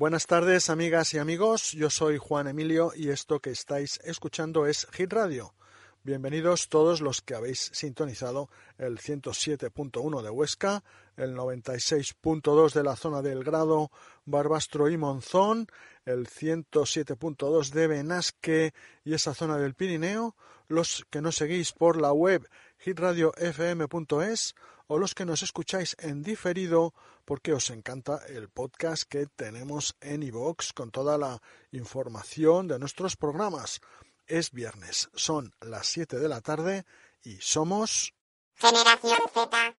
Buenas tardes, amigas y amigos. Yo soy Juan Emilio y esto que estáis escuchando es Hit Radio. Bienvenidos todos los que habéis sintonizado el 107.1 de Huesca, el 96.2 de la zona del Grado, Barbastro y Monzón, el 107.2 de Benasque y esa zona del Pirineo, los que nos seguís por la web hitradiofm.es o los que nos escucháis en diferido porque os encanta el podcast que tenemos en iVoox con toda la información de nuestros programas. Es viernes, son las 7 de la tarde y somos Generación Z.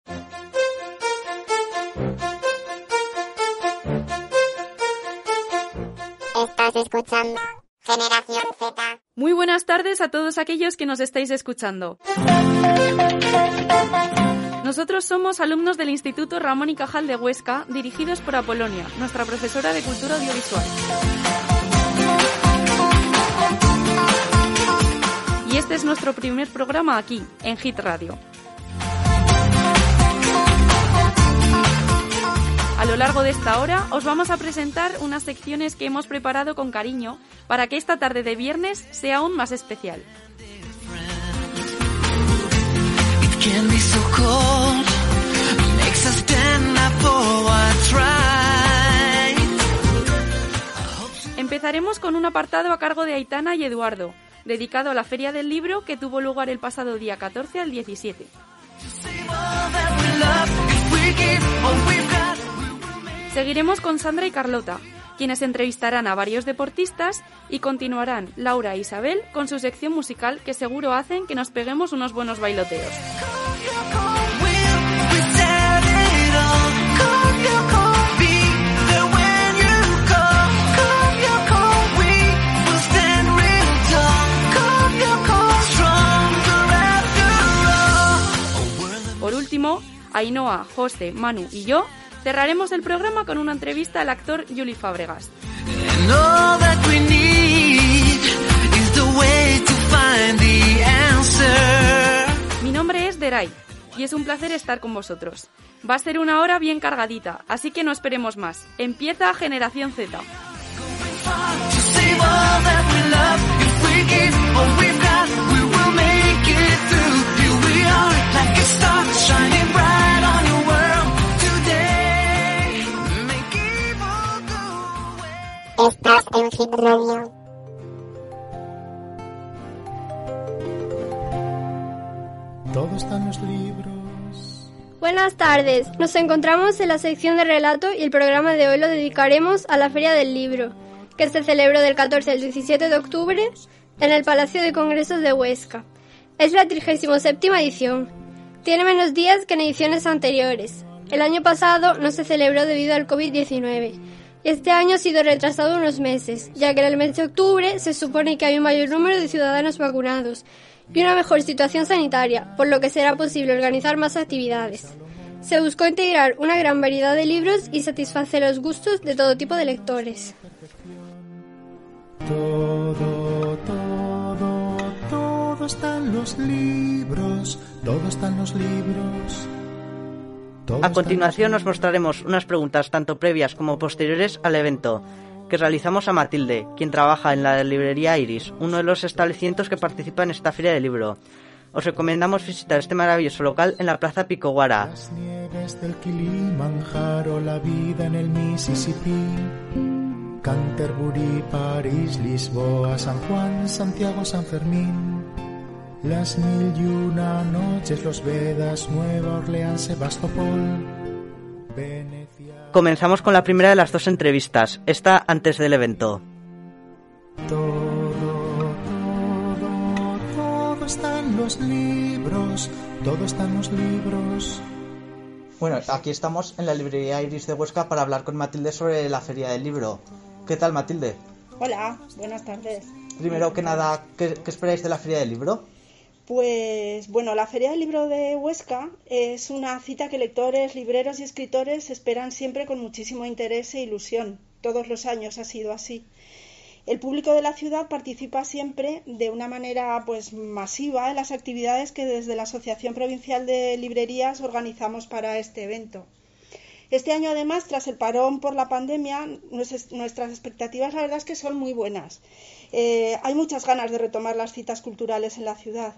Estás escuchando Generación Z. Muy buenas tardes a todos aquellos que nos estáis escuchando. Nosotros somos alumnos del Instituto Ramón y Cajal de Huesca, dirigidos por Apolonia, nuestra profesora de Cultura Audiovisual. Y este es nuestro primer programa aquí, en Hit Radio. A lo largo de esta hora os vamos a presentar unas secciones que hemos preparado con cariño para que esta tarde de viernes sea aún más especial. Empezaremos con un apartado a cargo de Aitana y Eduardo, dedicado a la Feria del Libro que tuvo lugar el pasado día 14 al 17. Seguiremos con Sandra y Carlota, quienes entrevistarán a varios deportistas y continuarán Laura e Isabel con su sección musical que seguro hacen que nos peguemos unos buenos bailoteos. Por último, Ainhoa, José, Manu y yo cerraremos el programa con una entrevista al actor Juli Fábregas. Mi nombre es Deray y es un placer estar con vosotros. Va a ser una hora bien cargadita, así que no esperemos más. Empieza Generación Z. Estás en Hit Radio. Todo está en los libros. Buenas tardes, nos encontramos en la sección de relato y el programa de hoy lo dedicaremos a la Feria del Libro, que se celebró del 14 al 17 de octubre en el Palacio de Congresos de Huesca. Es la 37 edición. Tiene menos días que en ediciones anteriores. El año pasado no se celebró debido al COVID-19. Este año ha sido retrasado unos meses, ya que en el mes de octubre se supone que hay un mayor número de ciudadanos vacunados y una mejor situación sanitaria, por lo que será posible organizar más actividades. Se buscó integrar una gran variedad de libros y satisfacer los gustos de todo tipo de lectores. Todo, todo, todo está en los libros. Todo está en los libros. A continuación os mostraremos unas preguntas tanto previas como posteriores al evento que realizamos a Matilde, quien trabaja en la librería Iris, uno de los establecimientos que participa en esta feria de libro. Os recomendamos visitar este maravilloso local en la Plaza Picoguara. Las nieves del Kilimanjaro, la vida en el Mississippi. Canterbury, París, Lisboa, San Juan, Santiago, San Fermín. Las mil y una noches, los Vedas, Nueva Orleans, Sebastopol. Venecia. Comenzamos con la primera de las dos entrevistas, esta antes del evento. Todo, todo, todo está en los libros. Todo está en los libros. Bueno, aquí estamos en la librería Iris de Huesca para hablar con Matilde sobre la feria del libro. ¿Qué tal, Matilde? Hola, buenas tardes. Primero que nada, ¿qué, qué esperáis de la feria del libro? Pues bueno, la Feria del Libro de Huesca es una cita que lectores, libreros y escritores esperan siempre con muchísimo interés e ilusión. Todos los años ha sido así. El público de la ciudad participa siempre de una manera pues masiva en las actividades que desde la Asociación Provincial de Librerías organizamos para este evento. Este año, además, tras el parón por la pandemia, nuestras expectativas, la verdad es que son muy buenas. Eh, hay muchas ganas de retomar las citas culturales en la ciudad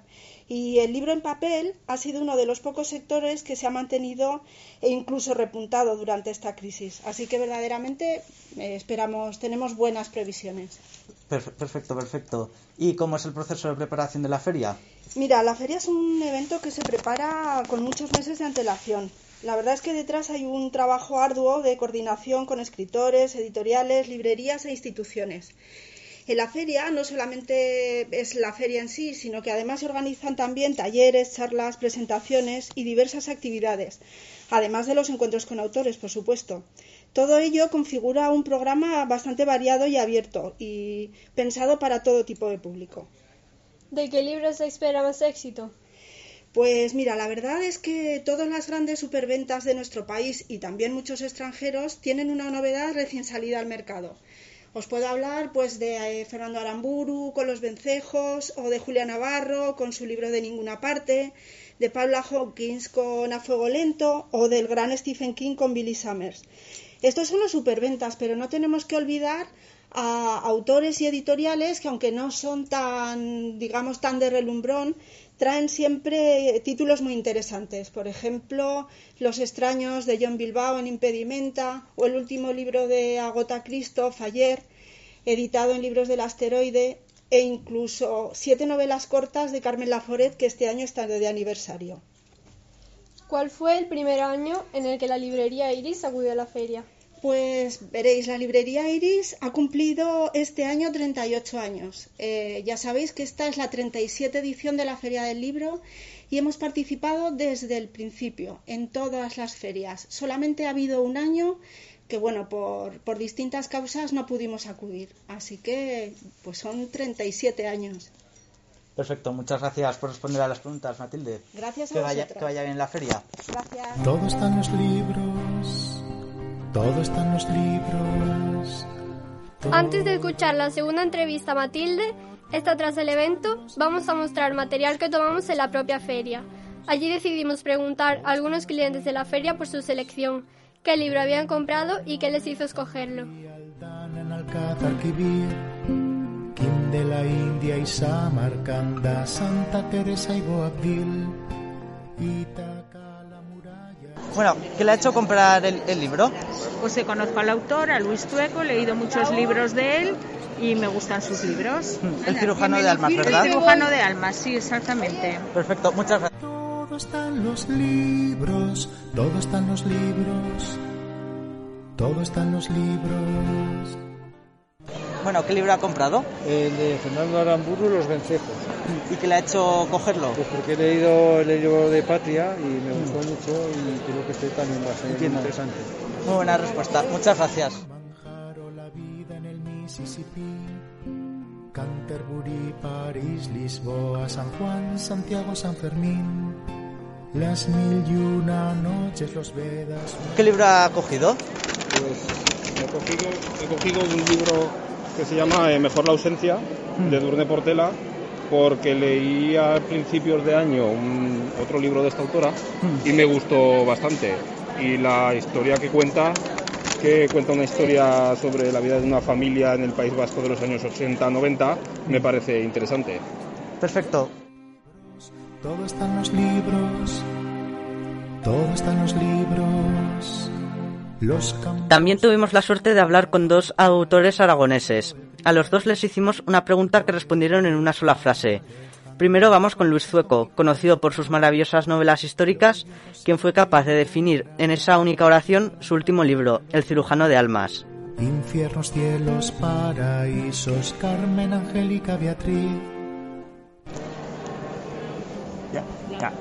y el libro en papel ha sido uno de los pocos sectores que se ha mantenido e incluso repuntado durante esta crisis. Así que verdaderamente eh, esperamos, tenemos buenas previsiones. Perfecto, perfecto. ¿Y cómo es el proceso de preparación de la feria? Mira, la feria es un evento que se prepara con muchos meses de antelación. La verdad es que detrás hay un trabajo arduo de coordinación con escritores, editoriales, librerías e instituciones. En la feria no solamente es la feria en sí, sino que además se organizan también talleres, charlas, presentaciones y diversas actividades, además de los encuentros con autores, por supuesto. Todo ello configura un programa bastante variado y abierto y pensado para todo tipo de público. ¿De qué libros se espera más éxito? Pues mira, la verdad es que todas las grandes superventas de nuestro país y también muchos extranjeros tienen una novedad recién salida al mercado. Os puedo hablar pues de eh, Fernando Aramburu con Los Vencejos o de Julia Navarro con su libro de Ninguna parte, de Paula Hawkins con A Fuego Lento o del gran Stephen King con Billy Summers. Estos son los superventas, pero no tenemos que olvidar a autores y editoriales que aunque no son tan, digamos, tan de relumbrón, traen siempre títulos muy interesantes. Por ejemplo, Los extraños de John Bilbao en Impedimenta o el último libro de Agota Christoph ayer, editado en Libros del Asteroide, e incluso siete novelas cortas de Carmen Laforet que este año están de aniversario. ¿Cuál fue el primer año en el que la librería Iris acudió a la feria? Pues veréis, la librería Iris ha cumplido este año 38 años. Eh, ya sabéis que esta es la 37 edición de la Feria del Libro y hemos participado desde el principio en todas las ferias. Solamente ha habido un año que, bueno, por, por distintas causas no pudimos acudir. Así que, pues son 37 años. Perfecto, muchas gracias por responder a las preguntas, Matilde. Gracias a que vaya, que vaya bien la feria. Gracias. Todos están los libros todo está en los libros. Antes de escuchar la segunda entrevista a Matilde, esta tras el evento, vamos a mostrar material que tomamos en la propia feria. Allí decidimos preguntar a algunos clientes de la feria por su selección, qué libro habían comprado y qué les hizo escogerlo. de la India y Samarcanda, Santa Teresa y Boabdil, bueno, ¿qué le ha hecho comprar el, libro? Pues se conozco al autor, a Luis Tueco, he leído muchos libros de él y me gustan sus libros. El cirujano de almas, ¿verdad? El cirujano de almas, sí, exactamente. Perfecto, muchas gracias. Todo está en los libros, todo está en los libros, todo está en los libros. Bueno, ¿qué libro ha comprado? El de Fernando Aramburu, Los Vencejos. ¿Y qué le ha hecho cogerlo? Pues porque he leído el libro de Patria y me gustó mm. mucho y creo que este también va a ser interesante. Muy buena respuesta, muchas gracias. Canterbury, París, Lisboa, San Juan, Santiago, San Fermín. Las mil y una noches, los Vedas. ¿Qué libro ha cogido? Pues he cogido, he cogido un libro que se llama eh, Mejor la ausencia, de Durne Portela, porque leí a principios de año otro libro de esta autora y me gustó bastante. Y la historia que cuenta, que cuenta una historia sobre la vida de una familia en el País Vasco de los años 80-90, me parece interesante. Perfecto. Todo está en los libros, todo está en los libros. También tuvimos la suerte de hablar con dos autores aragoneses. A los dos les hicimos una pregunta que respondieron en una sola frase. Primero vamos con Luis Zueco, conocido por sus maravillosas novelas históricas, quien fue capaz de definir en esa única oración su último libro, El cirujano de almas. Infiernos, cielos, paraísos, Carmen, Angélica, Beatriz.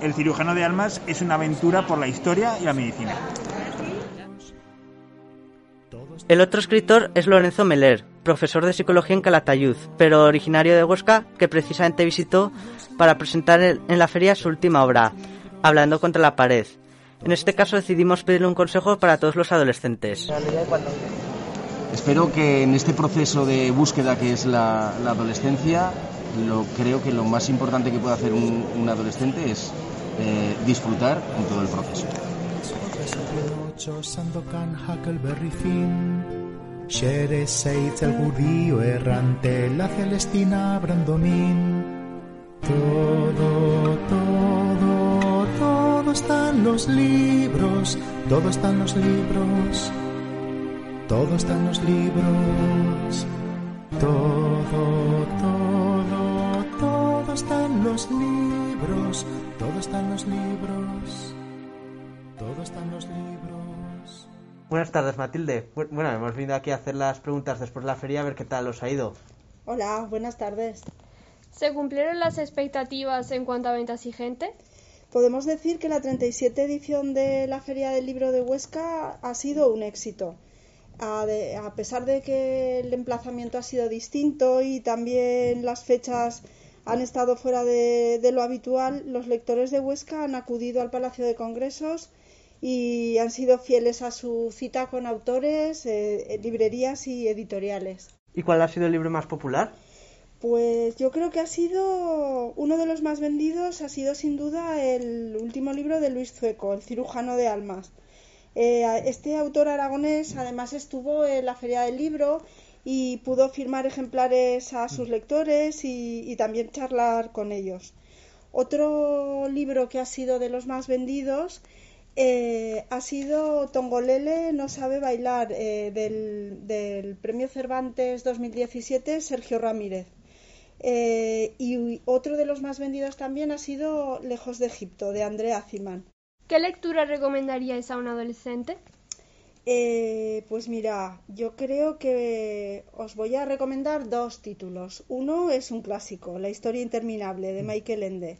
El cirujano de almas es una aventura por la historia y la medicina. El otro escritor es Lorenzo Meller, profesor de psicología en Calatayud, pero originario de Huesca, que precisamente visitó para presentar en la feria su última obra, Hablando contra la pared. En este caso decidimos pedirle un consejo para todos los adolescentes. Espero que en este proceso de búsqueda que es la, adolescencia, lo, creo que lo más importante que puede hacer un, adolescente es eh, disfrutar en todo el proceso. Sandokan Huckleberry Finn, Shere Seitz el judío errante, la Celestina Brandomin. Todo, todo, todo está en los libros, todo está en los libros, todo está en los libros, todo, todo, todo está en los libros, todo está en los libros, todo está en los libros. Buenas tardes, Matilde. Bu- Bueno, hemos venido aquí a hacer las preguntas después de la feria a ver qué tal os ha ido. Hola, buenas tardes. ¿Se cumplieron las expectativas en cuanto a ventas y gente? Podemos decir que la 37 edición de la Feria del Libro de Huesca ha sido un éxito. A, de- a pesar de que el emplazamiento ha sido distinto y también las fechas han estado fuera de, de lo habitual, los lectores de Huesca han acudido al Palacio de Congresos y han sido fieles a su cita con autores, eh, librerías y editoriales. ¿Y cuál ha sido el libro más popular? Pues yo creo que ha sido uno de los más vendidos, ha sido sin duda el último libro de Luis Zueco, El cirujano de almas. Eh, este autor aragonés además estuvo en la Feria del Libro y pudo firmar ejemplares a sus lectores y, y también charlar con ellos. Otro libro que ha sido de los más vendidos eh, ha sido Tongolele no sabe bailar eh, del, del Premio Cervantes 2017 Sergio Ramírez. Eh, y otro de los más vendidos también ha sido Lejos de Egipto de Andrea Ziman. ¿Qué lectura recomendaríais a un adolescente? Eh, pues mira, yo creo que os voy a recomendar dos títulos. Uno es un clásico, La historia interminable de Michael Ende.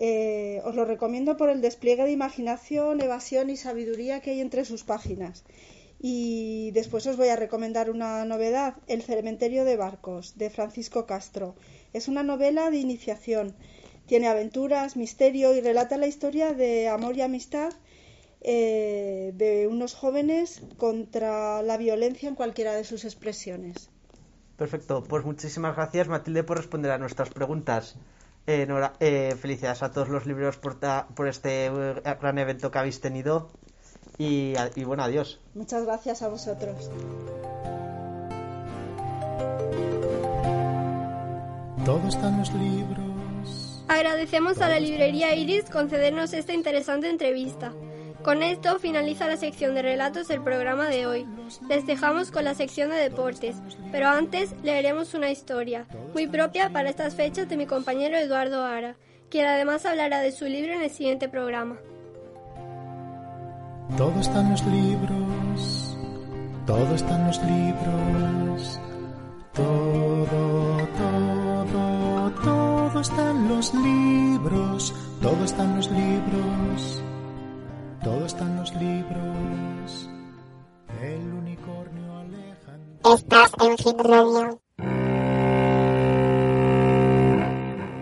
Eh, os lo recomiendo por el despliegue de imaginación, evasión y sabiduría que hay entre sus páginas. Y después os voy a recomendar una novedad, El cementerio de barcos, de Francisco Castro. Es una novela de iniciación. Tiene aventuras, misterio y relata la historia de amor y amistad eh, de unos jóvenes contra la violencia en cualquiera de sus expresiones. Perfecto, pues muchísimas gracias Matilde por responder a nuestras preguntas. Eh, enhora- eh, felicidades a todos los libreros por, ta- por este eh, gran evento que habéis tenido y, y bueno, adiós. Muchas gracias a vosotros. Todo está en los libros. Agradecemos a la librería Iris concedernos esta interesante entrevista. Con esto finaliza la sección de relatos del programa de hoy. Les dejamos con la sección de deportes, pero antes leeremos una historia, muy propia para estas fechas de mi compañero Eduardo Ara, quien además hablará de su libro en el siguiente programa. Todo está en los libros. Todo está en los libros. Todo, todo, todo está en los libros. Todo está en los libros. Todo está en los libros. El unicornio. Estás en Hit Radio.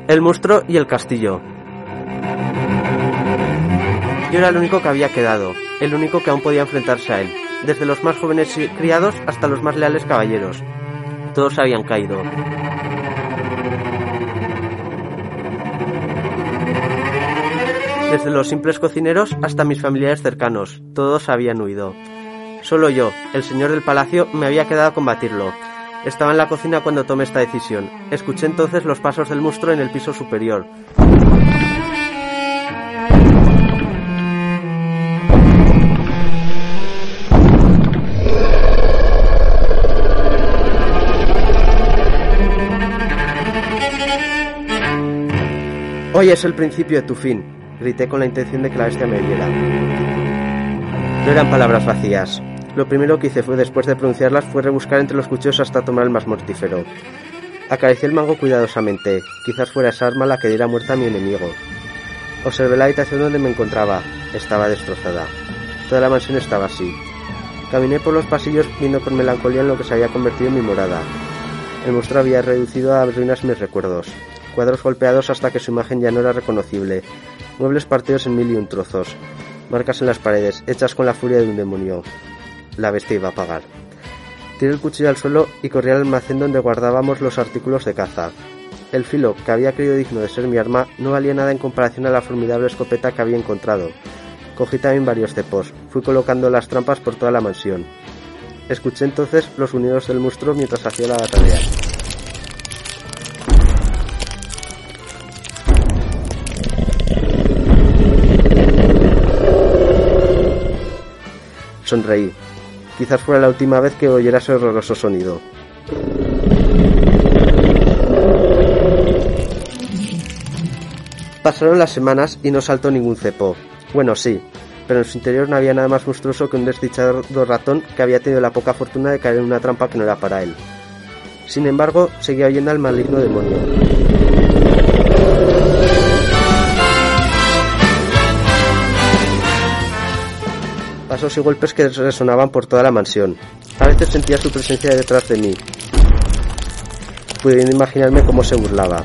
El monstruo y el castillo. Yo era el único que había quedado, el único que aún podía enfrentarse a él, desde los más jóvenes criados hasta los más leales caballeros. Todos habían caído. Desde los simples cocineros hasta mis familiares cercanos, todos habían huido. Solo yo, el señor del palacio, me había quedado a combatirlo. Estaba en la cocina cuando tomé esta decisión. Escuché entonces los pasos del monstruo en el piso superior. Hoy es el principio de tu fin, grité con la intención de que la bestia me viera. No eran palabras vacías. Lo primero que hice fue, después de pronunciarlas, fue rebuscar entre los cuchillos hasta tomar el más mortífero. Acaricié el mango cuidadosamente. Quizás fuera esa arma la que diera muerte a mi enemigo. Observé la habitación donde me encontraba. Estaba destrozada. Toda la mansión estaba así. Caminé por los pasillos viendo con melancolía en lo que se había convertido en mi morada. El monstruo había reducido a ruinas mis recuerdos. Cuadros golpeados hasta que su imagen ya no era reconocible. Muebles partidos en mil y un trozos. Marcas en las paredes, hechas con la furia de un demonio. La bestia iba a pagar. Tiré el cuchillo al suelo y corrí al almacén donde guardábamos los artículos de caza. El filo, que había creído digno de ser mi arma, no valía nada en comparación a la formidable escopeta que había encontrado. Cogí también varios cepos. Fui colocando las trampas por toda la mansión. Escuché entonces los sonidos del monstruo mientras hacía la tarea. Sonreí. Quizás fuera la última vez que oyera ese horroroso sonido. Pasaron las semanas y no saltó ningún cepo. Bueno, sí, pero en su interior no había nada más monstruoso que un desdichado ratón que había tenido la poca fortuna de caer en una trampa que no era para él. Sin embargo, seguía oyendo al maligno demonio. Y golpes que resonaban por toda la mansión. A veces sentía su presencia detrás de mí, pudiendo imaginarme cómo se burlaba.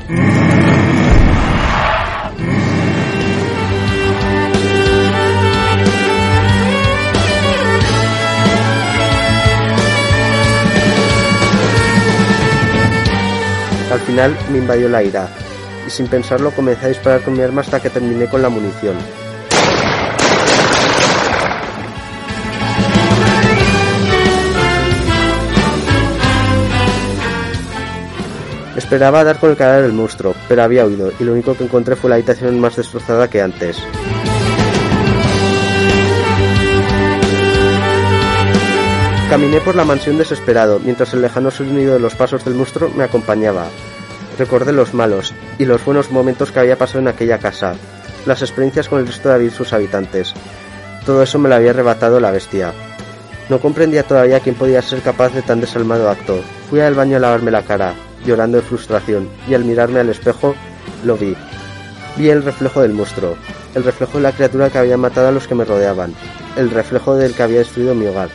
Al final me invadió la ira, y sin pensarlo comencé a disparar con mi arma hasta que terminé con la munición. Esperaba dar con el cadáver del monstruo, pero había huido, y lo único que encontré fue la habitación más destrozada que antes. Caminé por la mansión desesperado, mientras el lejano sonido de los pasos del monstruo me acompañaba. Recordé los malos y los buenos momentos que había pasado en aquella casa, las experiencias con el resto de sus habitantes. Todo eso me lo había arrebatado la bestia. No comprendía todavía quién podía ser capaz de tan desalmado acto. Fui al baño a lavarme la cara, llorando de frustración, y al mirarme al espejo, lo vi. Vi el reflejo del monstruo, el reflejo de la criatura que había matado a los que me rodeaban, el reflejo del que había destruido mi hogar.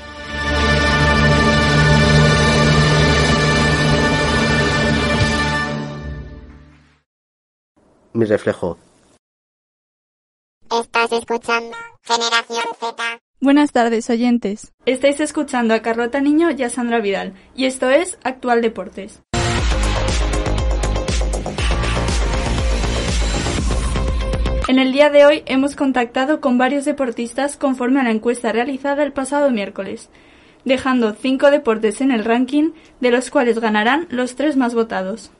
Mi reflejo. Estás escuchando Generación Z. Buenas tardes, oyentes. Estáis escuchando a Carlota Niño y a Sandra Vidal, y esto es Actual Deportes. En el día de hoy hemos contactado con varios deportistas conforme a la encuesta realizada el pasado miércoles, dejando cinco deportes en el ranking, de los cuales ganarán los tres más votados.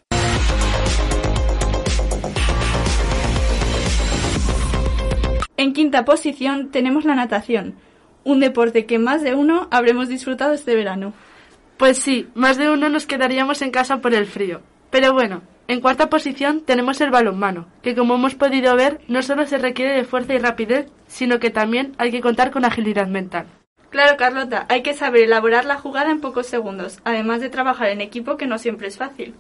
En quinta posición tenemos la natación, un deporte que más de uno habremos disfrutado este verano. Pues sí, más de uno nos quedaríamos en casa por el frío. Pero bueno, en cuarta posición tenemos el balonmano, que como hemos podido ver no solo se requiere de fuerza y rapidez, sino que también hay que contar con agilidad mental. Claro, Carlota, hay que saber elaborar la jugada en pocos segundos, además de trabajar en equipo que no siempre es fácil.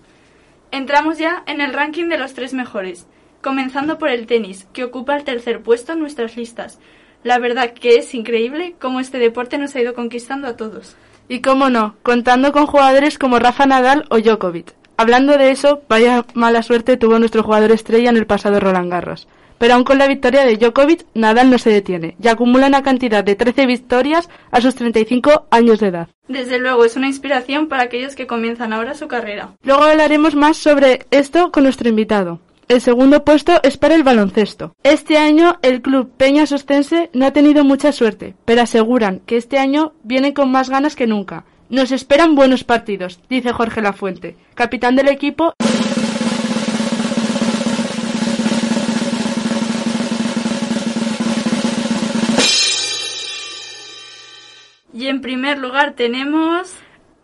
Entramos ya en el ranking de los tres mejores, comenzando por el tenis, que ocupa el tercer puesto en nuestras listas. La verdad que es increíble cómo este deporte nos ha ido conquistando a todos. Y cómo no, contando con jugadores como Rafa Nadal o Djokovic. Hablando de eso, vaya mala suerte tuvo nuestro jugador estrella en el pasado Roland Garros. Pero aún con la victoria de Djokovic, Nadal no se detiene y acumula una cantidad de 13 victorias a sus 35 años de edad. Desde luego, es una inspiración para aquellos que comienzan ahora su carrera. Luego hablaremos más sobre esto con nuestro invitado. El segundo puesto es para el baloncesto. Este año el club Peña Sostense no ha tenido mucha suerte, pero aseguran que este año viene con más ganas que nunca. Nos esperan buenos partidos, dice Jorge Lafuente, capitán del equipo. Y en primer lugar tenemos...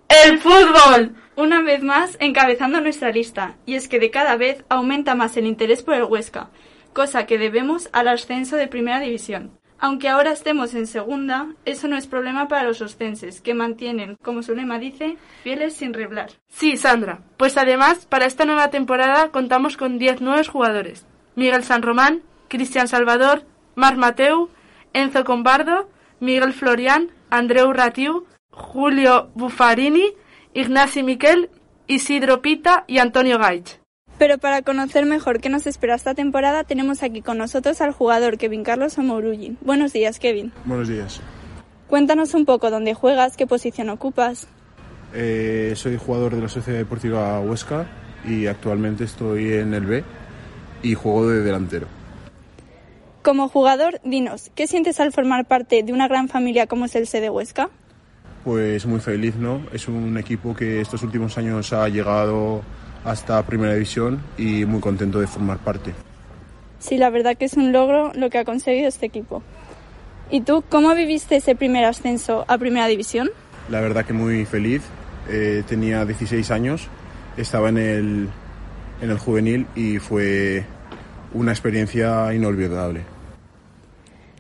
¡El fútbol! Una vez más encabezando nuestra lista, y es que de cada vez aumenta más el interés por el Huesca, cosa que debemos al ascenso de Primera División. Aunque ahora estemos en segunda, eso no es problema para los ostenses, que mantienen, como su lema dice, fieles sin reblar. Sí, Sandra. Pues además, para esta nueva temporada contamos con 10 nuevos jugadores. Miguel San Román, Cristian Salvador, Mar Mateu, Enzo Combardo, Miguel Florian, Andreu Ratiu, Julio Buffarini, Ignasi Miquel, Isidro Pita y Antonio Gaich. Pero para conocer mejor qué nos espera esta temporada, tenemos aquí con nosotros al jugador Kevin Carlos Amourugi. Buenos días, Kevin. Buenos días. Cuéntanos un poco dónde juegas, qué posición ocupas. Eh, soy jugador de la Sociedad Deportiva Huesca y actualmente estoy en el B y juego de delantero. Como jugador, dinos, ¿qué sientes al formar parte de una gran familia como es el Sede Huesca? Pues muy feliz, ¿no? Es un equipo que estos últimos años ha llegado hasta Primera División y muy contento de formar parte. Sí, la verdad que es un logro lo que ha conseguido este equipo. ¿Y tú cómo viviste ese primer ascenso a Primera División? La verdad que muy feliz. Eh, tenía 16 años, estaba en el, en el juvenil y fue una experiencia inolvidable.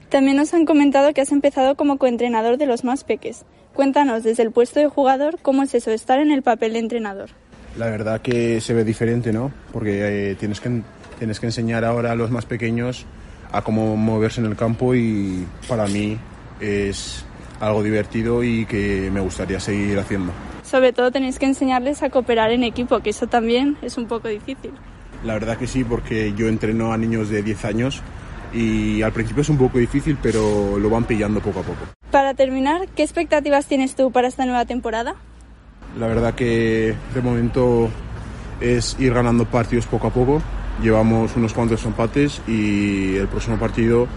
También nos han comentado que has empezado como coentrenador de los más peques. Cuéntanos desde el puesto de jugador cómo es eso, estar en el papel de entrenador. La verdad que se ve diferente, ¿no? Porque eh, tienes, que, tienes que enseñar ahora a los más pequeños a cómo moverse en el campo y para mí es algo divertido y que me gustaría seguir haciendo. Sobre todo tenéis que enseñarles a cooperar en equipo, que eso también es un poco difícil. La verdad que sí, porque yo entreno a niños de 10 años y al principio es un poco difícil, pero lo van pillando poco a poco. Para terminar, ¿qué expectativas tienes tú para esta nueva temporada? La verdad que de momento es ir ganando partidos poco a poco. Llevamos unos cuantos empates y el próximo partido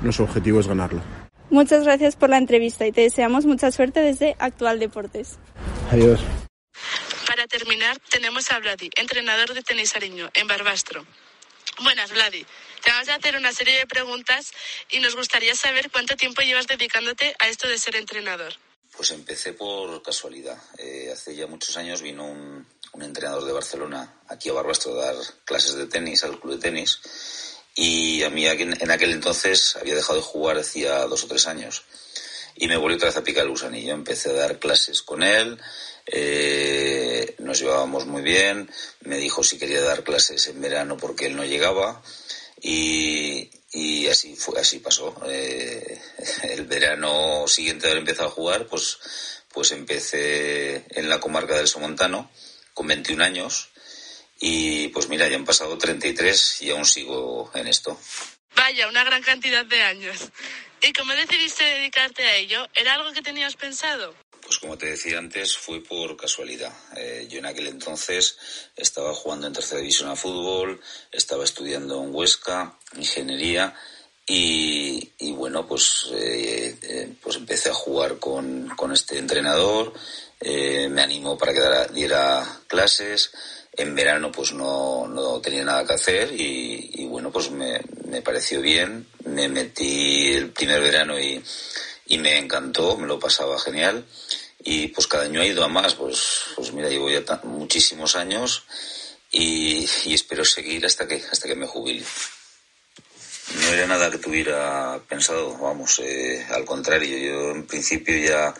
nuestro objetivo es ganarlo. Muchas gracias por la entrevista y te deseamos mucha suerte desde Actual Deportes. Adiós. Para terminar, tenemos a Vladi, entrenador de tenis ariño en Barbastro. Buenas, Vladi. Te vamos a hacer una serie de preguntas y nos gustaría saber cuánto tiempo llevas dedicándote a esto de ser entrenador. Pues empecé por casualidad. Eh, hace ya muchos años vino un, entrenador de Barcelona aquí a Barbastro a dar clases de tenis al club de tenis y a mí en aquel entonces había dejado de jugar hacía dos o tres años y me volvió otra vez a picar el gusanillo. Empecé a dar clases con él, eh, nos llevábamos muy bien, me dijo si quería dar clases en verano porque él no llegaba y, y así fue, así pasó. Eh, el verano siguiente de haber empezado a jugar, pues, pues empecé en la comarca del Somontano con 21 años y pues mira, ya han pasado 33 y aún sigo en esto. Vaya, una gran cantidad de años. ¿Y cómo decidiste dedicarte a ello? ¿Era algo que tenías pensado? Pues como te decía antes, fue por casualidad. Eh, yo en aquel entonces estaba jugando en tercera división a fútbol, estaba estudiando en Huesca, ingeniería, y, y bueno, pues, eh, eh, pues empecé a jugar con, con este entrenador, eh, me animó para que diera, clases, en verano pues no, no tenía nada que hacer y, y bueno, pues me, me, pareció bien, me metí el primer verano y, y me encantó, me lo pasaba genial y pues cada año ha ido a más, pues, pues mira, llevo ya muchísimos años y, y, espero seguir hasta que, hasta que me jubile. No era nada que tuviera pensado, vamos, eh, al contrario, yo en principio ya,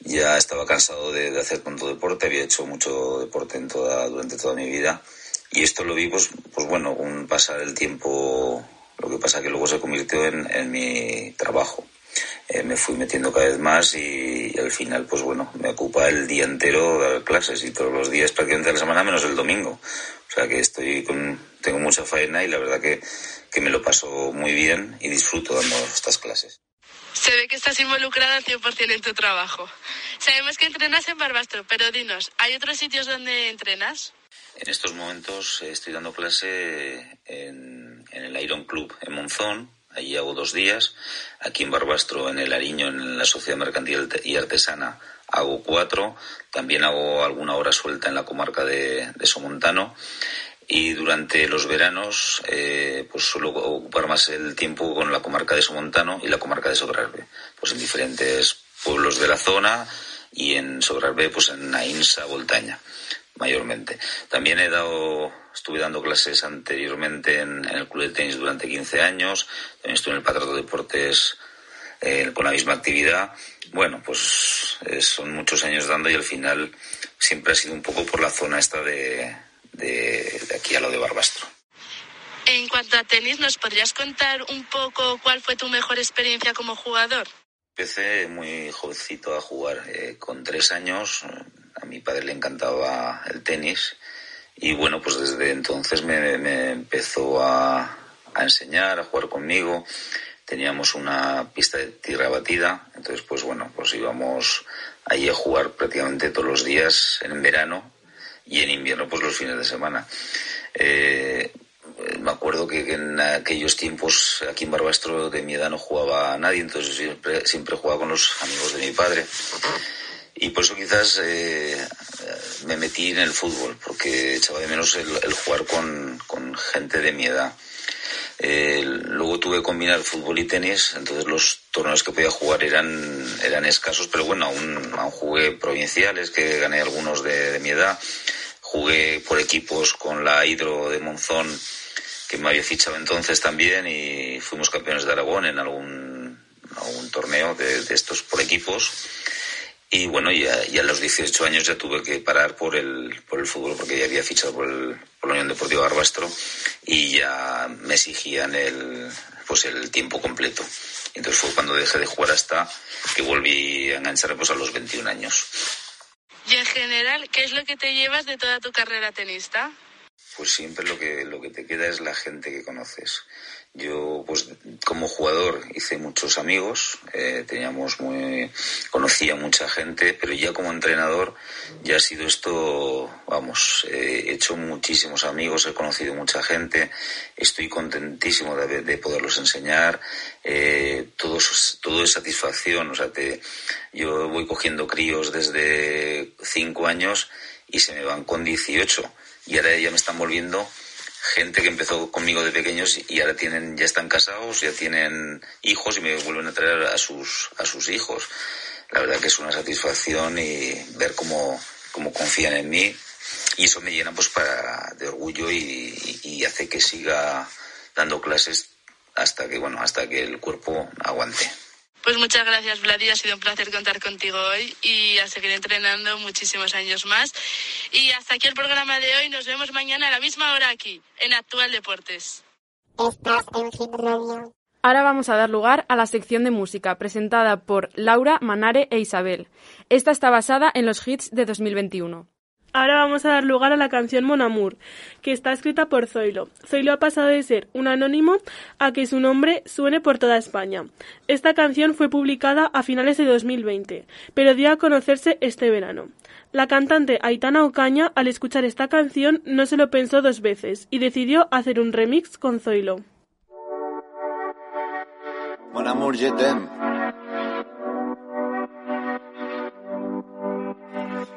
ya estaba cansado de, hacer tanto deporte, había hecho mucho deporte en toda, durante toda mi vida y esto lo vi pues, pues bueno, con pasar el tiempo, lo que pasa que luego se convirtió en, en mi trabajo eh, me fui metiendo cada vez más y, y, al final, pues bueno, me ocupa el día entero dar clases y todos los días prácticamente de la semana menos el domingo. O sea que estoy con, tengo mucha faena y la verdad que, que me lo paso muy bien y disfruto dando estas clases. Se ve que estás involucrada al 100% en tu trabajo. Sabemos que entrenas en Barbastro, pero dinos, ¿hay otros sitios donde entrenas? En estos momentos estoy dando clase en, en el Iron Club en Monzón, Allí hago dos días. Aquí en Barbastro, en el Ariño, en la Sociedad Mercantil y Artesana, hago cuatro. También hago alguna hora suelta en la comarca de, de Somontano. Y durante los veranos, eh, pues suelo ocupar más el tiempo con la comarca de Somontano y la comarca de Sobrarbe. Pues en diferentes pueblos de la zona y en Sobrarbe, pues en Ainsa, Voltaña mayormente. También he dado, estuve dando clases anteriormente en, en, el club de tenis durante 15 años, también estuve en el Patrato de Deportes eh, con la misma actividad. Bueno, pues eh, son muchos años dando y al final siempre ha sido un poco por la zona esta de, de, de aquí a lo de Barbastro. En cuanto a tenis, ¿nos podrías contar un poco cuál fue tu mejor experiencia como jugador? Empecé muy jovencito a jugar, eh, con tres años, a mi padre le encantaba el tenis y bueno, pues desde entonces me, me empezó a, a, enseñar, a jugar conmigo. Teníamos una pista de tierra batida, entonces pues bueno, pues íbamos ahí a jugar prácticamente todos los días en verano y en invierno pues los fines de semana. Eh, me acuerdo que en aquellos tiempos aquí en Barbastro de mi edad no jugaba nadie, entonces siempre, siempre jugaba con los amigos de mi padre. Y por eso quizás eh, me metí en el fútbol, porque echaba de menos el, el jugar con, con, gente de mi edad. Eh, luego tuve que combinar fútbol y tenis, entonces los torneos que podía jugar eran, eran escasos, pero bueno, aún, aún jugué provinciales, que gané algunos de, de mi edad. Jugué por equipos con la Hidro de Monzón, que me había fichado entonces también, y fuimos campeones de Aragón en algún, algún torneo de, estos por equipos. Y bueno, ya, ya, a los 18 años ya tuve que parar por el, por el fútbol porque ya había fichado por, el, por la Unión Deportiva Barbastro y ya me exigían el, pues el tiempo completo. Entonces fue cuando dejé de jugar hasta que volví a enganchar pues a los 21 años. Y en general, ¿qué es lo que te llevas de toda tu carrera tenista? Pues siempre lo que, lo que te queda es la gente que conoces. Yo, pues, como jugador hice muchos amigos, eh, teníamos muy, conocía mucha gente, pero ya como entrenador ya ha sido esto, vamos, he hecho muchísimos amigos, he conocido mucha gente, estoy contentísimo de, de poderlos enseñar, eh, todo, todo es satisfacción, o sea, te, yo voy cogiendo críos desde cinco años y se me van con 18 y ahora ya me están volviendo gente que empezó conmigo de pequeños y ahora tienen, ya están casados, ya tienen hijos y me vuelven a traer a sus, a sus hijos. La verdad que es una satisfacción y ver cómo, cómo confían en mí y eso me llena pues para, de orgullo y, y, hace que siga dando clases hasta que, bueno, hasta que el cuerpo aguante. Pues muchas gracias, Vladi. Ha sido un placer contar contigo hoy y a seguir entrenando muchísimos años más. Y hasta aquí el programa de hoy. Nos vemos mañana a la misma hora aquí, en Actual Deportes. Ahora vamos a dar lugar a la sección de música presentada por Laura, Manare e Isabel. Esta está basada en los hits de 2021. Ahora vamos a dar lugar a la canción Mon Amour, que está escrita por Zoilo. Zoilo ha pasado de ser un anónimo a que su nombre suene por toda España. Esta canción fue publicada a finales de 2020, pero dio a conocerse este verano. La cantante Aitana Ocaña, al escuchar esta canción, no se lo pensó dos veces y decidió hacer un remix con Zoilo.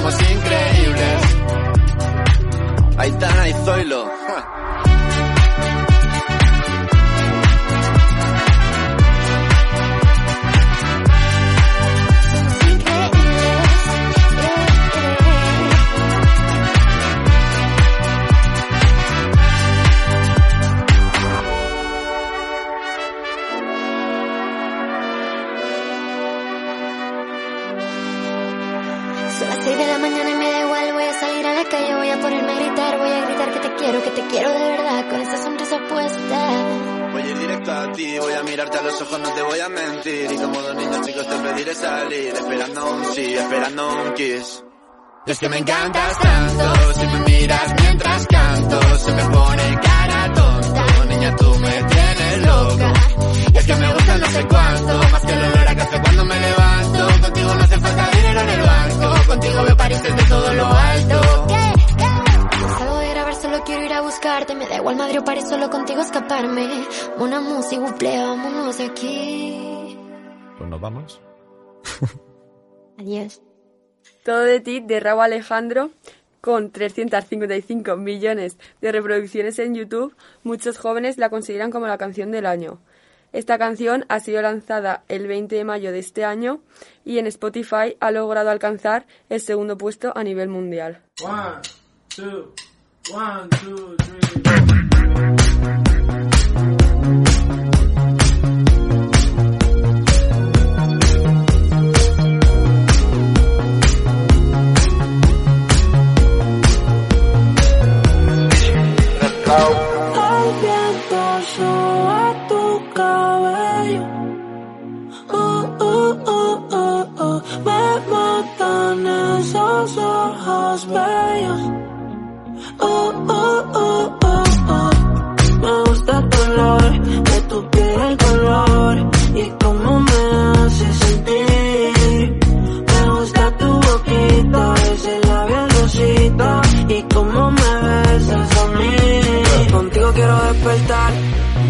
Somos increíbles. Aitana y Zoilo. Mentir. Y como chicos te pediré salir, esperando un esperando un kiss. Es que me encantas tanto, si me miras mientras canto, se me pone cara tonta. Niña, tú me tienes loca. Y es que me gusta no sé cuánto, más que el olor a café cuando me levanto. Contigo no hace falta dinero en el banco, contigo veo París desde todo lo alto. Solo quiero ir a buscarte. Me da igual Madrid o París, solo contigo escaparme. Una música, buple, vámonos de aquí. Pues nos vamos. Adiós. Todo de ti de Raúl Alejandro, con 355 millones de reproducciones en YouTube, muchos jóvenes la consideran como la canción del año. Esta canción ha sido lanzada el 20 de mayo de este año y en Spotify ha logrado alcanzar el segundo puesto a nivel mundial. One, two, one, two, three. Uh, uh, uh. Me matan esos ojos bellos. Uh, uh, uh, uh, uh. Me gusta tu olor, de tu piel el color y cómo me hace sentir. Me gusta tu boquita, ese labial rosita y cómo me besas a mí. Contigo quiero despertar,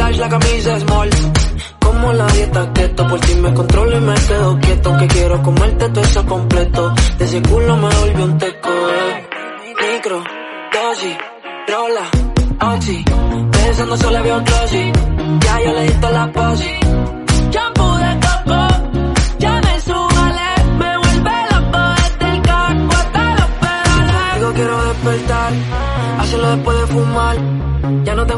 Large, la camisa small. Como la dieta keto, por ti me controlo y me quedo quieto. Que quiero comerte todo eso completo. De ese culo me volvió un teco, eh. Micro, dosis, rola, oxi. Pensando solo veo. Ya yo le di la posi. Shampoo de coco, ya me subale. Me vuelve loco desde el carro hasta los pedales. Digo quiero despertar, hacerlo después de fumar.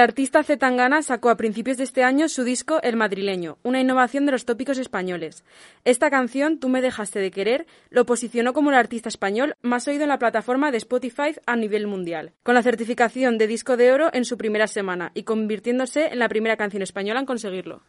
Artista Zetangana sacó a principios de este año su disco El Madrileño, una innovación de los tópicos españoles. Esta canción, Tú me dejaste de querer, lo posicionó como el artista español más oído en la plataforma de Spotify a nivel mundial, con la certificación de disco de oro en su primera semana y convirtiéndose en la primera canción española en conseguirlo.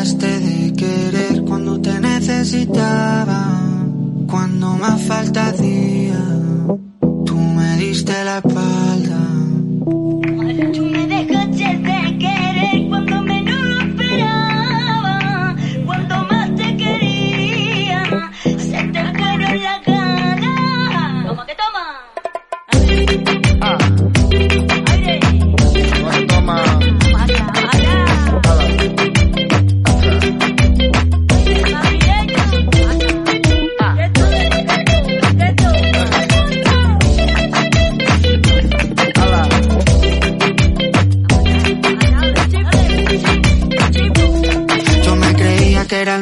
Dejaste de querer cuando te necesitaba, cuando más falta hacía. Tú me diste la espalda.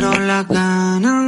fueron las ganas.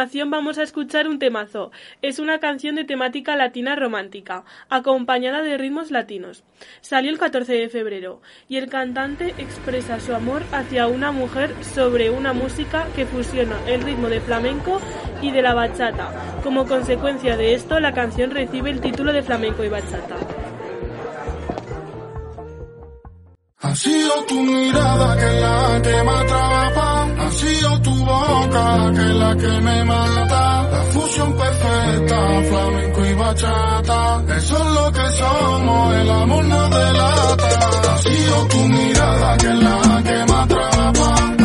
Continuación vamos a escuchar un temazo. Es una canción de temática latina romántica, acompañada de ritmos latinos. Salió el 14 de febrero y el cantante expresa su amor hacia una mujer sobre una música que fusiona el ritmo de flamenco y de la bachata. Como consecuencia de esto, la canción recibe el título de flamenco y bachata. Ha sido tu mirada que es la que me atrapa, ha sido tu boca que es la que me mata, la fusión perfecta, flamenco y bachata, eso es lo que somos, el amor nos delata. Ha sido tu mirada que es la que me atrapa,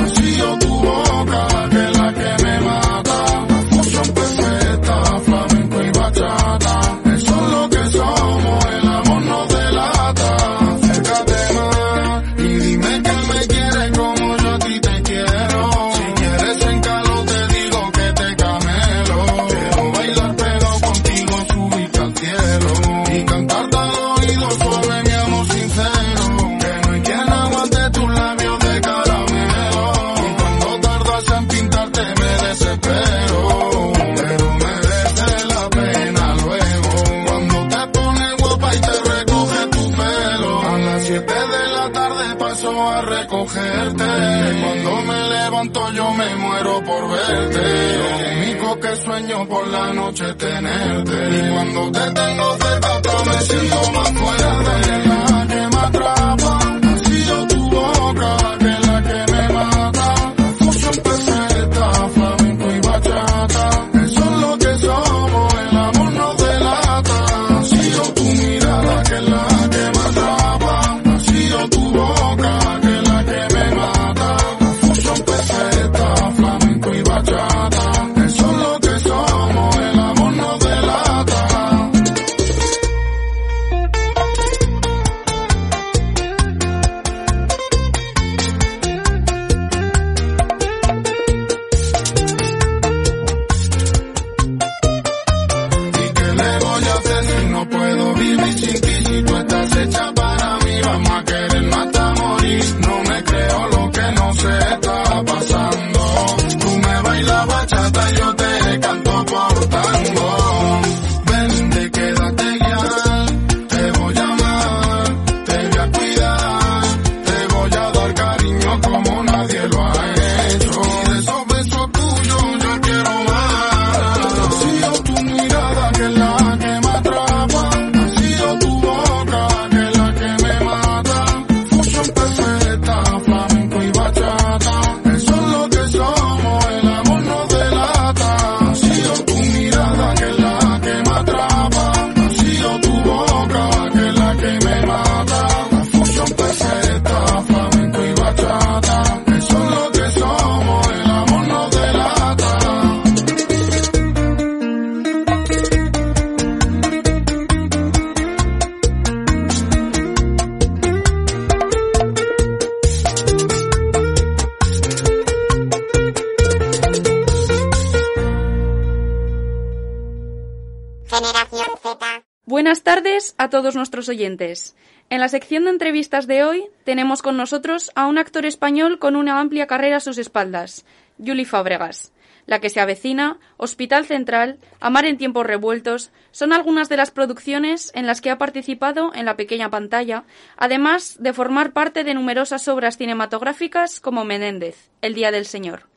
oyentes. En la sección de entrevistas de hoy tenemos con nosotros a un actor español con una amplia carrera a sus espaldas, Juli Fábregas. La que se avecina, Hospital Central, Amar en tiempos revueltos, son algunas de las producciones en las que ha participado en la pequeña pantalla, además de formar parte de numerosas obras cinematográficas como Menéndez, El Día del Señor.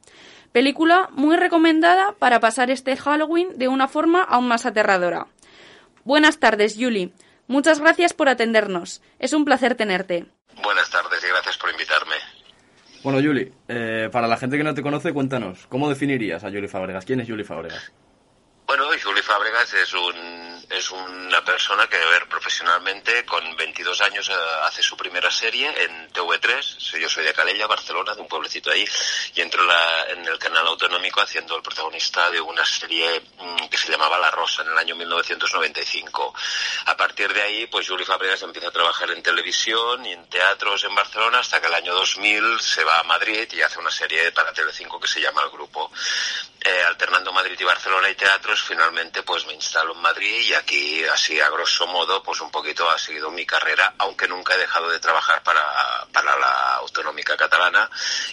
Película muy recomendada para pasar este Halloween de una forma aún más aterradora. Buenas tardes, Julie. Muchas gracias por atendernos. Es un placer tenerte. Buenas tardes y gracias por invitarme. Bueno, Juli, eh, para la gente que no te conoce, cuéntanos, ¿cómo definirías a Juli Fábregas? ¿Quién es Juli Fábregas? Bueno, Juli Fábregas es, un, es una persona que, a ver, profesionalmente, con 22 años, eh, hace su primera serie en TV3. Yo soy de Calella, Barcelona, de un pueblecito ahí, y entro la, en el canal autonómico haciendo el protagonista de una serie mm, que se llamaba La Rosa en el año 1995. A partir de ahí, pues Juli Fábregas empieza a trabajar en televisión y en teatros en Barcelona hasta que el año 2000 se va a Madrid y hace una serie para Telecinco que se llama El Grupo. Eh, alternando Madrid y Barcelona y teatros, finalmente pues me instalo en Madrid y aquí así a grosso modo pues un poquito ha seguido mi carrera, aunque nunca he dejado de trabajar para, para la autonómica catalana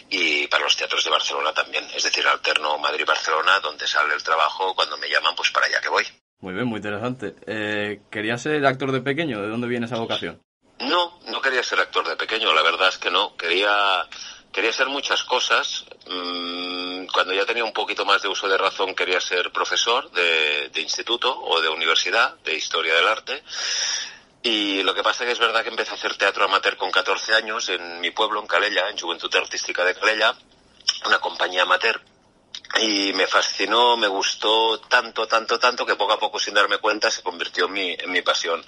y para los teatros de Barcelona también. Es decir, alterno Madrid-Barcelona, donde sale el trabajo, cuando me llaman pues para allá que voy. Muy bien, muy interesante. Eh, ¿Querías ser actor de pequeño? ¿De dónde viene esa vocación? No, no quería ser actor de pequeño, la verdad es que no. Quería, quería ser muchas cosas. Mm, cuando ya tenía un poquito más de uso de razón quería ser profesor de, instituto o de universidad de historia del arte. Y lo que pasa es que es verdad que empecé a hacer teatro amateur con 14 años en mi pueblo, en Calella, en Juventud Artística de Calella, una compañía amateur y me fascinó, me gustó tanto, tanto, tanto que poco a poco sin darme cuenta se convirtió en mi pasión.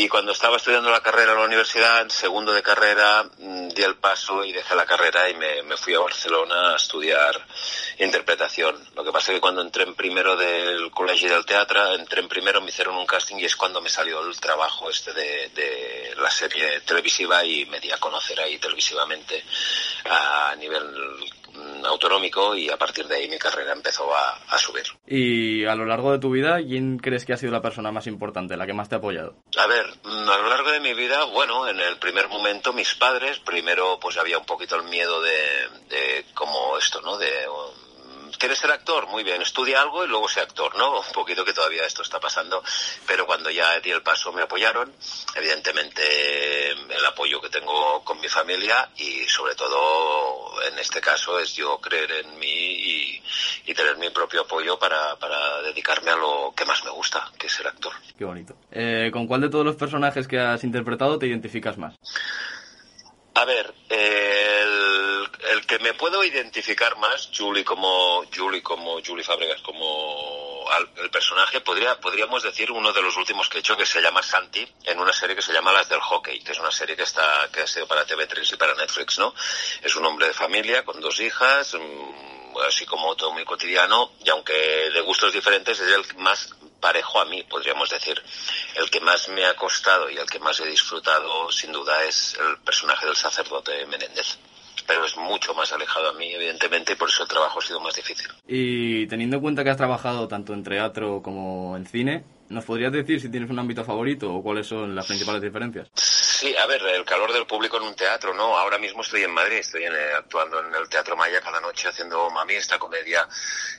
Y cuando estaba estudiando la carrera en la universidad, en segundo de carrera, mm, di el paso y dejé la carrera y me, me fui a Barcelona a estudiar interpretación. Lo que pasa es que cuando entré en primero del colegio del teatro, entré en primero, me hicieron un casting y es cuando me salió el trabajo este de, de la serie televisiva y me di a conocer ahí televisivamente a nivel autonómico y a partir de ahí mi carrera empezó a, a subir. Y a lo largo de tu vida, ¿quién crees que ha sido la persona más importante, la que más te ha apoyado? A ver, mm, a lo largo de mi vida, bueno, en el primer momento mis padres, primero pues había un poquito el miedo de, de como esto, ¿no? De, um, ¿Quieres ser actor? Muy bien, estudia algo y luego sé actor, ¿no? Un poquito que todavía esto está pasando, pero cuando ya di el paso me apoyaron, evidentemente el apoyo que tengo con mi familia y sobre todo en este caso es yo creer en mí y, y tener mi propio apoyo para, para dedicarme a lo que más me gusta, que es ser actor. Qué bonito. Eh, ¿Con cuál de todos los personajes que has interpretado te identificas más? A ver, el, el que me puedo identificar más, Julie como Julie como Julie Fábregas como el personaje, podría, podríamos decir uno de los últimos que he hecho que se llama Santi, en una serie que se llama Las del Hockey, que es una serie que está que ha sido para TV3 y para Netflix, ¿no? Es un hombre de familia con dos hijas, mm, así como todo muy cotidiano, y aunque de gustos diferentes es el más parejo a mí, podríamos decir. El que más me ha costado y el que más he disfrutado, sin duda, es el personaje del sacerdote Menéndez. Pero es mucho más alejado a mí, evidentemente, y por eso el trabajo ha sido más difícil. Y teniendo en cuenta que has trabajado tanto en teatro como en cine, ¿nos podrías decir si tienes un ámbito favorito o cuáles son las principales diferencias? Sí, a ver, el calor del público en un teatro, ¿no? Ahora mismo estoy en Madrid, estoy en, eh, actuando en el Teatro Maya cada noche haciendo Mami, esta comedia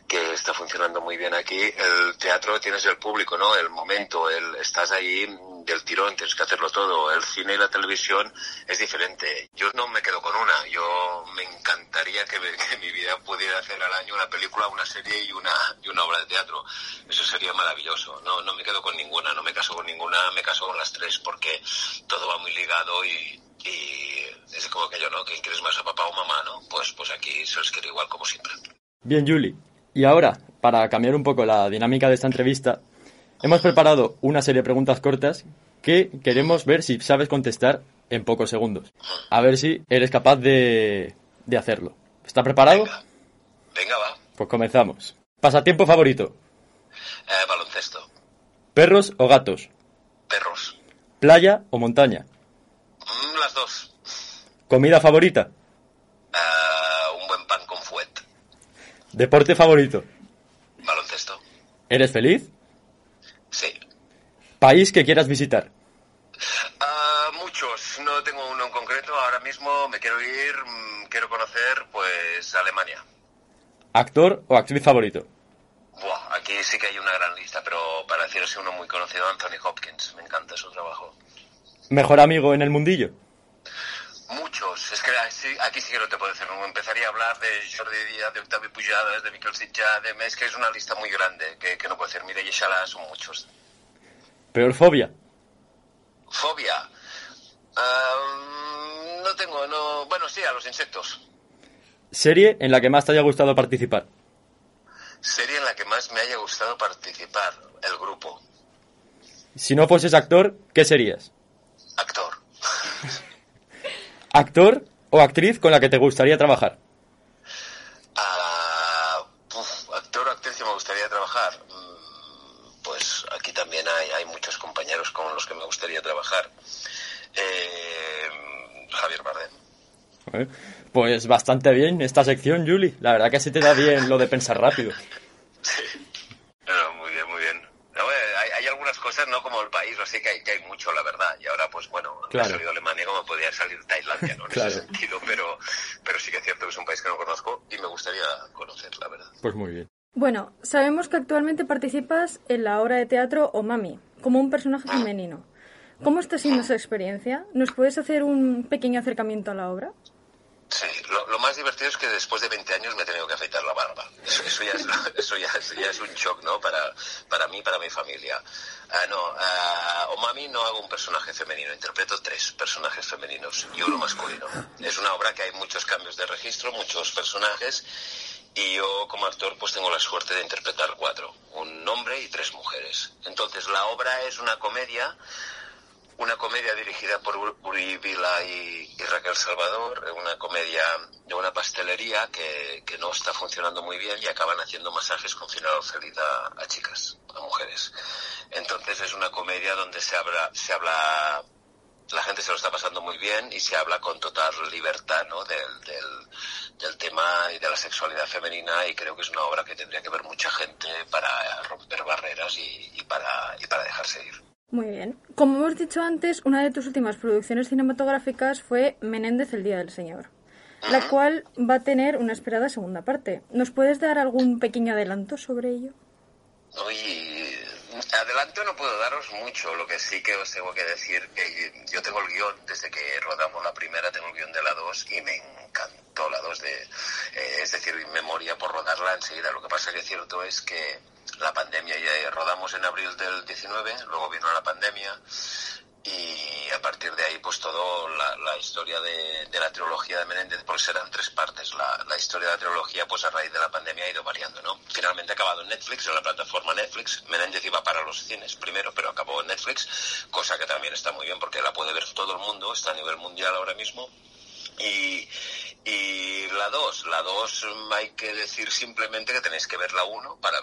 que está funcionando muy bien aquí. El teatro tienes el público, ¿no? El momento, el, estás ahí del tirón, tienes que hacerlo todo. El cine y la televisión es diferente. Yo no me quedo con una, yo me encantaría que, que mi vida pudiera hacer al año una película, una serie y una, y una obra de teatro. Eso sería maravilloso. No, no me quedo con ninguna, no me caso con ninguna, me caso con las tres porque todo va muy ligado y, y es como aquello, ¿no? ¿Quién quieres más a papá o mamá, no? Pues, pues aquí se les quiere igual como siempre. Bien, Julie. Y ahora, para cambiar un poco la dinámica de esta entrevista, hemos preparado una serie de preguntas cortas que queremos ver si sabes contestar en pocos segundos. A ver si eres capaz de, de hacerlo. ¿Está preparado? Venga, va. Pues comenzamos. Pasatiempo favorito. Eh, baloncesto. ¿Perros o gatos? Perros. ¿Playa o montaña? Mm, las dos. ¿Comida favorita? Eh, un buen pan con fuet. ¿Deporte favorito? Baloncesto. ¿Eres feliz? Sí. País que quieras visitar. Ah, muchos, no tengo uno en concreto. Ahora mismo me quiero ir, mm, quiero conocer, pues, Alemania. Actor o actriz favorito. Buah, aquí sí que hay una gran lista, pero para decirse uno muy conocido, Anthony Hopkins. Me encanta su trabajo. Mejor amigo en el mundillo. Muchos, es que aquí sí que no te puedo decir, empezaría a hablar de Jordi Díaz, de Octavio Pujadas, de Miquel Sitjà, de... es que es una lista muy grande que, que no puedo decir, mire, y Shala son muchos. Peor fobia. Fobia. No tengo, no... Bueno, sí, a los insectos. Serie en la que más te haya gustado participar. Serie en la que más me haya gustado participar, el grupo. Si no fueses actor, ¿qué serías? Actor. ¿Actor o actriz con la que te gustaría trabajar? Ah, uf, actor o actriz que me gustaría trabajar. Mm, Pues aquí también hay, hay muchos compañeros con los que me gustaría trabajar. Eh, Javier Bardem. Pues bastante bien esta sección, Julie. La verdad que se te da bien lo de pensar rápido. No, muy bien, muy bien. No, eh, cosas, no como el país, así que hay, que hay mucho, la verdad. Y ahora, pues bueno, Claro. ha salido Alemania como podría salir Tailandia, ¿no? En Claro. ese sentido, pero, pero sí que es cierto que es un país que no conozco y me gustaría conocer, la verdad. Pues muy bien. Bueno, sabemos que actualmente participas en la obra de teatro Omami, como un personaje femenino. ¿Cómo está siendo esa experiencia? ¿Nos puedes hacer un pequeño acercamiento a la obra? Sí, lo, lo más divertido es que después de 20 años me he tenido que afeitar la barba. Eso, eso ya, es, eso ya, es, un shock, ¿no? Para, para mí, para mi familia. Ah, no, ah, Omami no hago un personaje femenino, interpreto tres personajes femeninos y uno masculino. Es una obra que hay muchos cambios de registro, muchos personajes y yo como actor pues tengo la suerte de interpretar cuatro, un hombre y tres mujeres. Entonces la obra es una comedia una comedia dirigida por Ur- Uri Vila y, Raquel Salvador, una comedia de una pastelería que, que no está funcionando muy bien y acaban haciendo masajes con final feliz a, a chicas, a mujeres. Entonces es una comedia donde se habla, se habla, la gente se lo está pasando muy bien y se habla con total libertad ¿no? del, del, del tema y de la sexualidad femenina y creo que es una obra que tendría que ver mucha gente para romper barreras y para, y para dejarse ir. Muy bien. Como hemos dicho antes, una de tus últimas producciones cinematográficas fue Menéndez el Día del Señor, la cual va a tener una esperada segunda parte. ¿Nos puedes dar algún pequeño adelanto sobre ello? Oye, adelanto no puedo daros mucho, lo que sí que os tengo que decir que yo tengo el guion, desde que rodamos la primera, tengo el guion de la 2 y me encantó la 2 de, eh, es decir, en memoria por rodarla enseguida. Lo que pasa que cierto es que la pandemia, ya rodamos en abril del 19, luego vino la pandemia y a partir de ahí pues todo la, historia de, la trilogía de Menéndez pues serán tres partes. La, la historia de la trilogía pues a raíz de la pandemia ha ido variando no finalmente ha acabado en Netflix en la plataforma Netflix. Menéndez iba para los cines primero pero acabó en Netflix cosa que también está muy bien porque la puede ver todo el mundo está a nivel mundial ahora mismo. Y, y la 2, la 2 hay que decir simplemente que tenéis que ver la 1 para,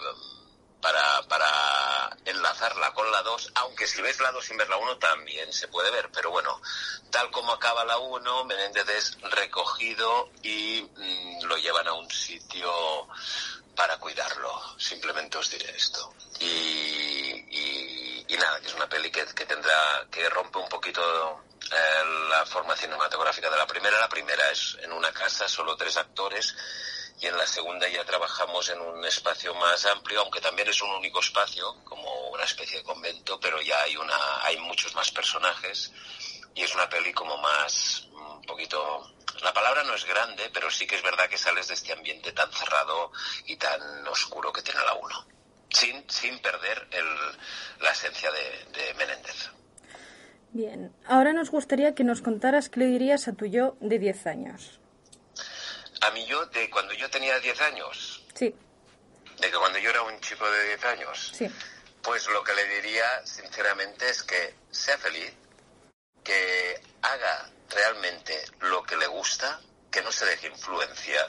para, para enlazarla con la 2, aunque si ves la 2 sin ver la 1 también se puede ver, pero bueno, tal como acaba la 1, Menéndez es recogido y mm, lo llevan a un sitio para cuidarlo, simplemente os diré esto. Y, y, y nada, que es una peli que, que tendrá, que rompe un poquito eh, la forma cinematográfica de la primera. La primera es en una casa, solo tres actores, y en la segunda ya trabajamos en un espacio más amplio, aunque también es un único espacio, como una especie de convento, pero ya hay una, hay muchos más personajes, y es una peli como más, un poquito, la palabra no es grande, pero sí que es verdad que sales de este ambiente tan cerrado y tan oscuro que tiene la 1. Sin, sin perder el, la esencia de, de Menéndez. Bien, ahora nos gustaría que nos contaras qué le dirías a tu yo de 10 años. A mí yo, de cuando yo tenía 10 años, Sí, de que cuando yo era un chico de 10 años, sí. pues lo que le diría sinceramente es que sea feliz, que haga realmente lo que le gusta, que no se deje influenciar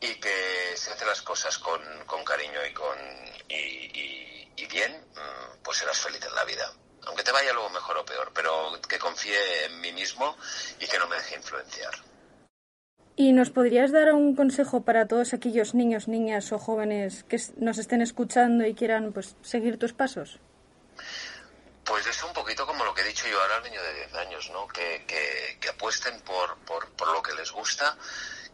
y que se hace las cosas con, con cariño y con y, y- y bien, mm, pues serás feliz en la vida. Aunque te vaya luego mejor o peor, pero que confíe en mí mismo y que no me deje influenciar. ¿Y nos podrías dar un consejo para todos aquellos niños, niñas o jóvenes que nos estén escuchando y quieran pues seguir tus pasos? Pues es un poquito como lo que he dicho yo ahora al niño de 10 años, ¿no? Que, que, que apuesten por, por, por lo que les gusta,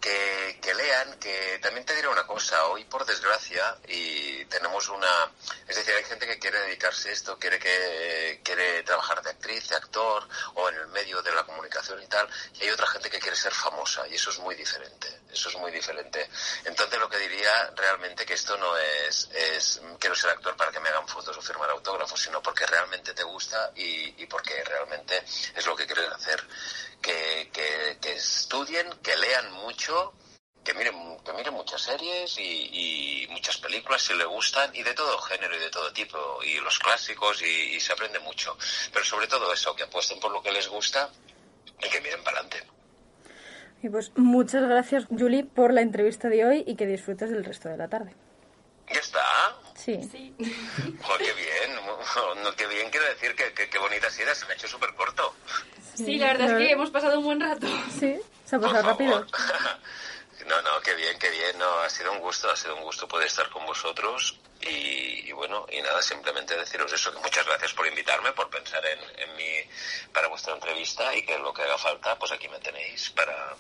que, que lean, que también te diré una cosa, hoy por desgracia, y tenemos una, es decir, hay gente que quiere dedicarse a esto, quiere que quiere trabajar de actriz, de actor, o en el medio de la comunicación y tal, y hay otra gente que quiere ser famosa, y eso es muy diferente, eso es muy diferente. Entonces lo que diría realmente que esto no es, es quiero ser actor para que me hagan fotos o firmar autógrafos, sino porque realmente te gusta y, porque realmente es lo que quieres hacer. Que, que, que estudien, que lean mucho, que miren, que miren muchas series y, muchas películas si les gustan y de todo género y de todo tipo y los clásicos y se aprende mucho. Pero sobre todo eso, que apuesten por lo que les gusta y que miren para adelante. Y pues muchas gracias, Julie, por la entrevista de hoy y que disfrutes del resto de la tarde. ¿Ya está? Sí. Joder, qué bien, no, qué bien quiero decir que, que, que bonita sida, se me ha hecho súper corto. Sí, la verdad es que hemos pasado un buen rato. Sí, se ha pasado rápido. No, no, qué bien, qué bien, no, ha sido un gusto, ha sido un gusto poder estar con vosotros y, y bueno, y nada, simplemente deciros eso, que muchas gracias por invitarme, por pensar en, en mí para vuestra entrevista y que lo que haga falta, pues aquí me tenéis para,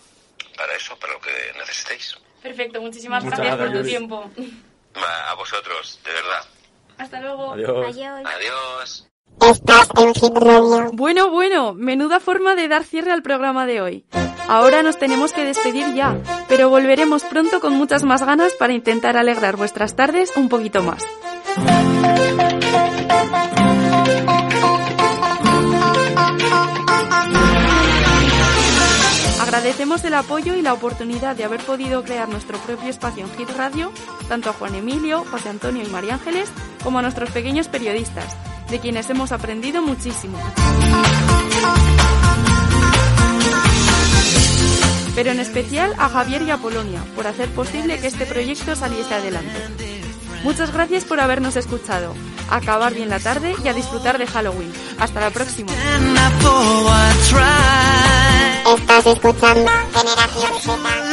para eso, para lo que necesitéis. Perfecto, muchísimas Muchas gracias por tu tiempo. A vosotros, de verdad. Hasta luego. Adiós. Adiós. Estás en Hit Radio. Bueno, bueno, menuda forma de dar cierre al programa de hoy. Ahora nos tenemos que despedir ya, pero volveremos pronto con muchas más ganas para intentar alegrar vuestras tardes un poquito más. Agradecemos el apoyo y la oportunidad de haber podido crear nuestro propio espacio en Hit Radio, tanto a Juan Emilio, José Antonio y María Ángeles, como a nuestros pequeños periodistas, de quienes hemos aprendido muchísimo. Pero en especial a Javier y a Polonia, por hacer posible que este proyecto saliese adelante. Muchas gracias por habernos escuchado. A acabar bien la tarde y a disfrutar de Halloween. Hasta la próxima. Estás escuchando Generación Z.